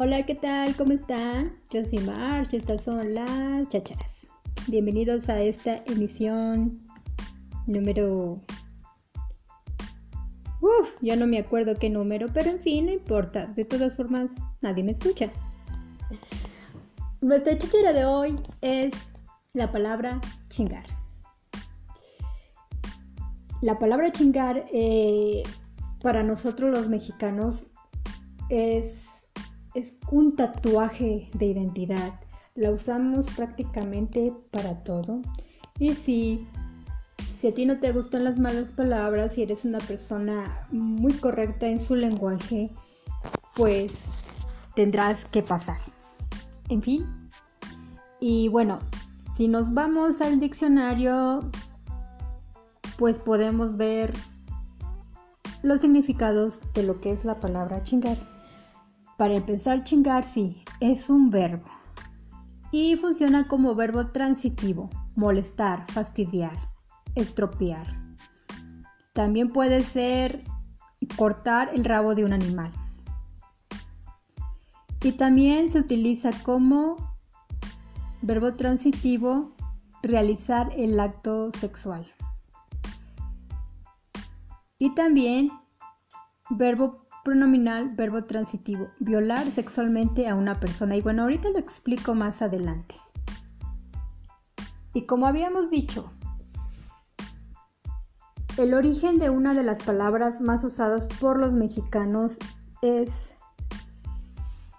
Hola, ¿qué tal? ¿Cómo están? Yo soy March, estas son las chacharas. Bienvenidos a esta emisión número... Uf, ya no me acuerdo qué número, pero en fin, no importa. De todas formas, nadie me escucha. Nuestra chachara de hoy es la palabra chingar. La palabra chingar eh, para nosotros los mexicanos es, es un tatuaje de identidad. La usamos prácticamente para todo. Y si, si a ti no te gustan las malas palabras y eres una persona muy correcta en su lenguaje, pues tendrás que pasar. En fin. Y bueno, si nos vamos al diccionario, pues podemos ver los significados de lo que es la palabra chingar. Para empezar, chingar sí, es un verbo y funciona como verbo transitivo, molestar, fastidiar, estropear. También puede ser cortar el rabo de un animal. Y también se utiliza como verbo transitivo realizar el acto sexual. Y también verbo pronominal, verbo transitivo, violar sexualmente a una persona. Y bueno, ahorita lo explico más adelante. Y como habíamos dicho, el origen de una de las palabras más usadas por los mexicanos es,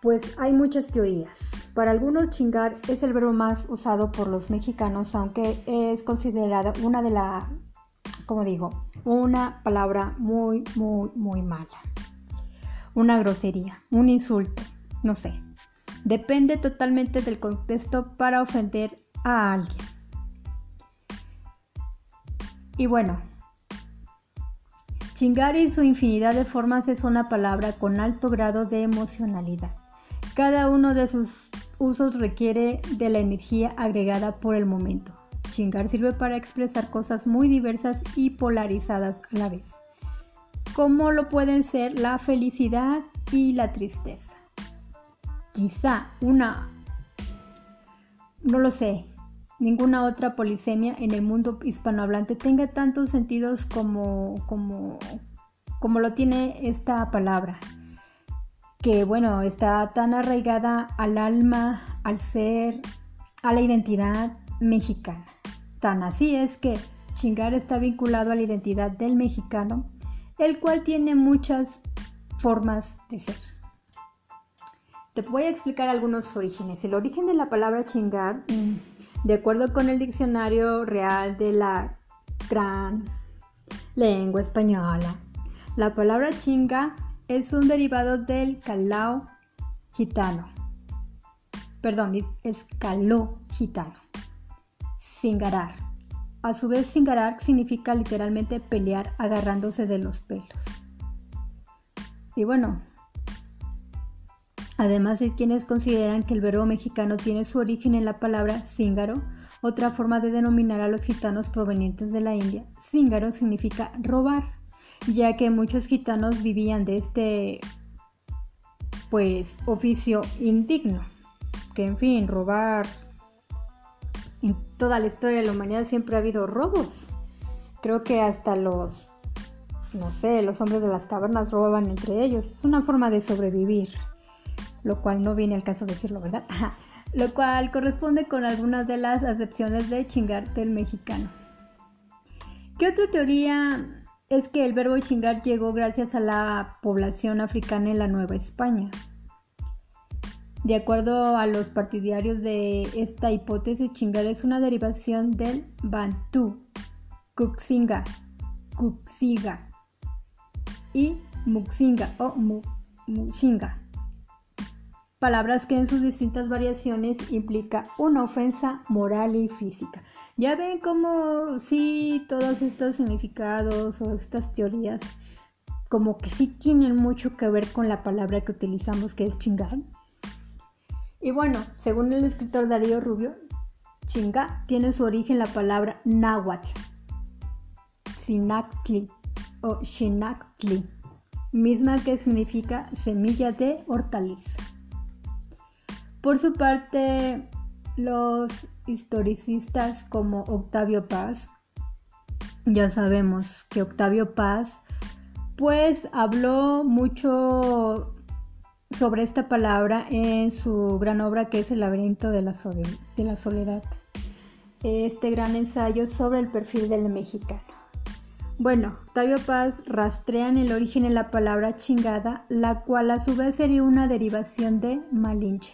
pues hay muchas teorías. Para algunos chingar es el verbo más usado por los mexicanos, aunque es considerada una de las como digo, una palabra muy, muy, muy mala. Una grosería, un insulto, no sé. Depende totalmente del contexto para ofender a alguien. Y bueno, chingar y su infinidad de formas es una palabra con alto grado de emocionalidad. Cada uno de sus usos requiere de la energía agregada por el momento. Chingar sirve para expresar cosas muy diversas y polarizadas a la vez, como lo pueden ser la felicidad y la tristeza. Quizá una, no lo sé, ninguna otra polisemia en el mundo hispanohablante tenga tantos sentidos como, como, como lo tiene esta palabra, que bueno, está tan arraigada al alma, al ser, a la identidad mexicana. Tan así es que chingar está vinculado a la identidad del mexicano, el cual tiene muchas formas de ser. Te voy a explicar algunos orígenes. El origen de la palabra chingar, mm, de acuerdo con el diccionario real de la gran lengua española, la palabra chinga es un derivado del calao gitano. Perdón, es caló gitano Singarar. A su vez, singarar significa literalmente pelear agarrándose de los pelos. Y bueno, además de quienes consideran que el verbo mexicano tiene su origen en la palabra cíngaro, otra forma de denominar a los gitanos provenientes de la India, cíngaro significa robar, ya que muchos gitanos vivían de este pues oficio indigno, que en fin, robar en toda la historia de la humanidad siempre ha habido robos. Creo que hasta los, no sé, los hombres de las cavernas robaban entre ellos. Es una forma de sobrevivir, lo cual no viene al caso decirlo, ¿verdad? lo cual corresponde con algunas de las acepciones de chingar del mexicano. ¿Qué otra teoría es que el verbo chingar llegó gracias a la población africana en la Nueva España? De acuerdo a los partidarios de esta hipótesis, chingar es una derivación del bantú, kuxinga, kuxiga y muxinga o muxinga. Palabras que en sus distintas variaciones implica una ofensa moral y física. Ya ven cómo sí todos estos significados o estas teorías como que sí tienen mucho que ver con la palabra que utilizamos que es chingar. Y bueno, según el escritor Darío Rubio, chinga tiene su origen la palabra náhuatl, sinactli o shinactli, misma que significa semilla de hortaliza. Por su parte, los historicistas como Octavio Paz, ya sabemos que Octavio Paz pues habló mucho sobre esta palabra en su gran obra que es El laberinto de la, soledad. Este gran ensayo sobre el perfil del mexicano. Bueno, Octavio Paz rastrea en el origen de la palabra chingada, la cual a su vez sería una derivación de malinche.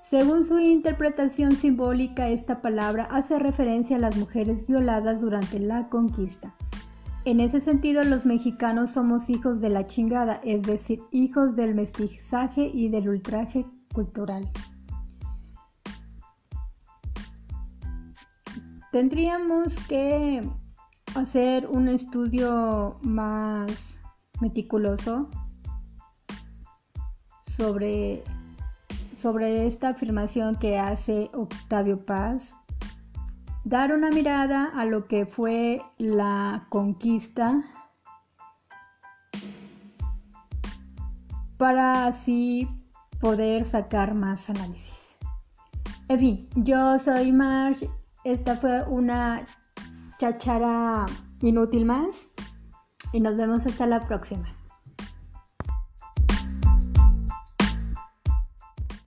Según su interpretación simbólica, esta palabra hace referencia a las mujeres violadas durante la conquista. En ese sentido, los mexicanos somos hijos de la chingada, es decir, hijos del mestizaje y del ultraje cultural. Tendríamos que hacer un estudio más meticuloso sobre, sobre esta afirmación que hace Octavio Paz dar una mirada a lo que fue la conquista para así poder sacar más análisis. En fin, yo soy Marge, esta fue una chachara inútil más y nos vemos hasta la próxima.